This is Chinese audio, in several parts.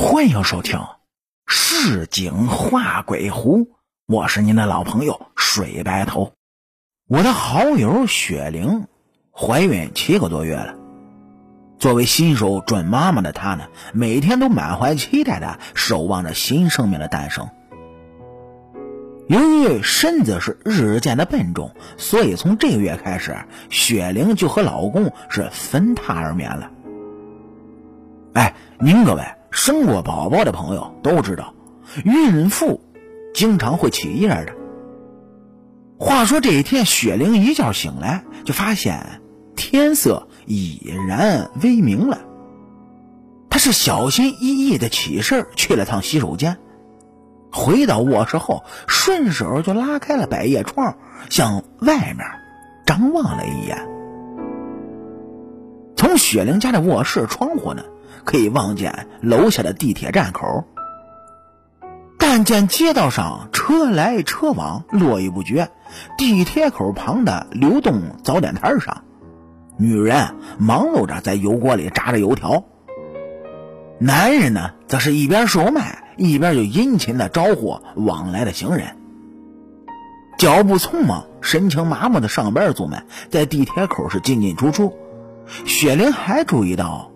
欢迎收听《市井画鬼狐》，我是您的老朋友水白头。我的好友雪玲怀孕七个多月了，作为新手准妈妈的她呢，每天都满怀期待的守望着新生命的诞生。由于身子是日渐的笨重，所以从这个月开始，雪玲就和老公是分榻而眠了。哎，您各位。生过宝宝的朋友都知道，孕妇经常会起夜的。话说这一天，雪玲一觉醒来，就发现天色已然微明了。她是小心翼翼的起身去了趟洗手间，回到卧室后，顺手就拉开了百叶窗，向外面张望了一眼。从雪玲家的卧室窗户呢？可以望见楼下的地铁站口，但见街道上车来车往，络绎不绝。地铁口旁的流动早点摊上，女人忙碌着在油锅里炸着油条，男人呢，则是一边售卖，一边就殷勤的招呼往来的行人。脚步匆忙、神情麻木的上班族们在地铁口是进进出出。雪玲还注意到。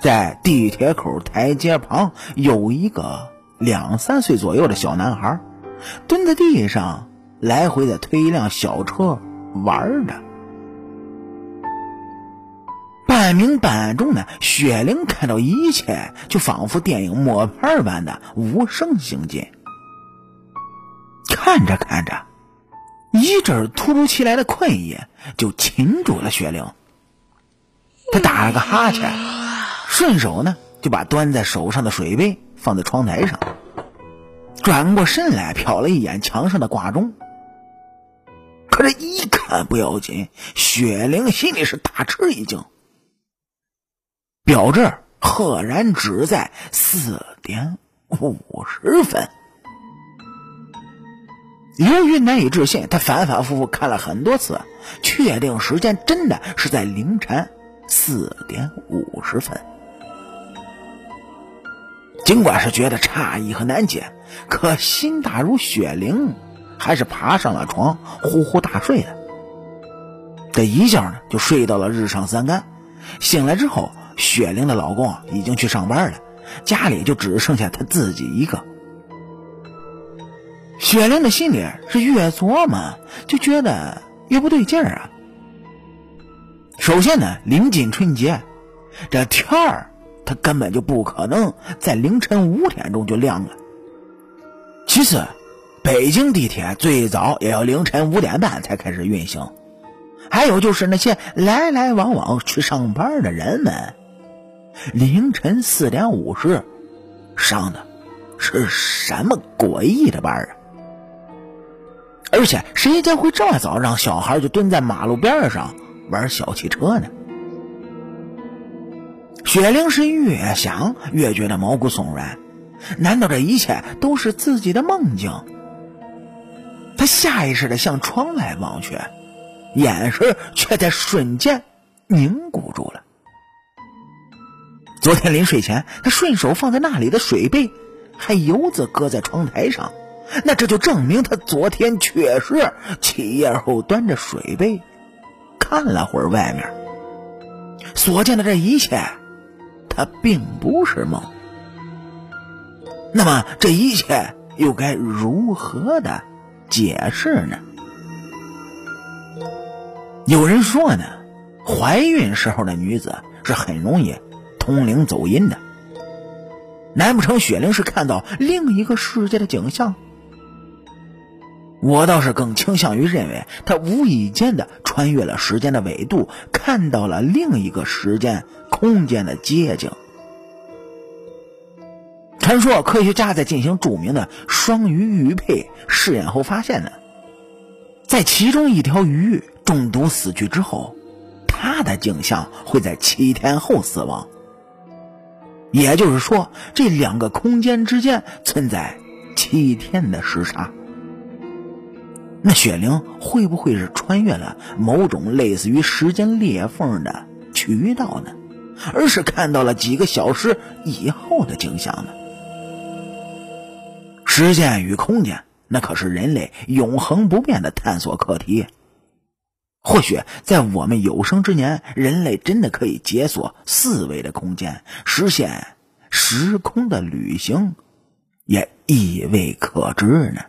在地铁口台阶旁有一个两三岁左右的小男孩，蹲在地上来回的推一辆小车玩着。半明半暗中呢，雪玲看到一切就仿佛电影默片般的无声行进。看着看着，一阵突如其来的困意就擒住了雪玲，她打了个哈欠。顺手呢，就把端在手上的水杯放在窗台上，转过身来瞟了一眼墙上的挂钟。可这一看不要紧，雪玲心里是大吃一惊，表这赫然只在四点五十分。由于难以置信，他反反复复看了很多次，确定时间真的是在凌晨四点五十分。尽管是觉得诧异和难解，可心大如雪玲，还是爬上了床，呼呼大睡了。这一觉呢，就睡到了日上三竿。醒来之后，雪玲的老公已经去上班了，家里就只剩下她自己一个。雪玲的心里是越琢磨，就觉得越不对劲儿啊。首先呢，临近春节，这天儿。它根本就不可能在凌晨五点钟就亮了。其次，北京地铁最早也要凌晨五点半才开始运行。还有就是那些来来往往去上班的人们，凌晨四点五十上的是什么诡异的班啊？而且谁家会这么早让小孩就蹲在马路边上玩小汽车呢？雪玲是越想越觉得毛骨悚然，难道这一切都是自己的梦境？她下意识的向窗外望去，眼神却在瞬间凝固住了。昨天临睡前，她顺手放在那里的水杯还犹自搁在窗台上，那这就证明她昨天确实起夜后端着水杯看了会儿外面，所见的这一切。它并不是梦，那么这一切又该如何的解释呢？有人说呢，怀孕时候的女子是很容易通灵走阴的。难不成雪玲是看到另一个世界的景象？我倒是更倾向于认为，他无意间的穿越了时间的纬度，看到了另一个时间。空间的街景。传说科学家在进行著名的双鱼玉佩试验后发现呢，在其中一条鱼中毒死去之后，它的镜像会在七天后死亡。也就是说，这两个空间之间存在七天的时差。那雪玲会不会是穿越了某种类似于时间裂缝的渠道呢？而是看到了几个小时以后的景象呢。时间与空间，那可是人类永恒不变的探索课题。或许在我们有生之年，人类真的可以解锁四维的空间，实现时空的旅行，也亦未可知呢。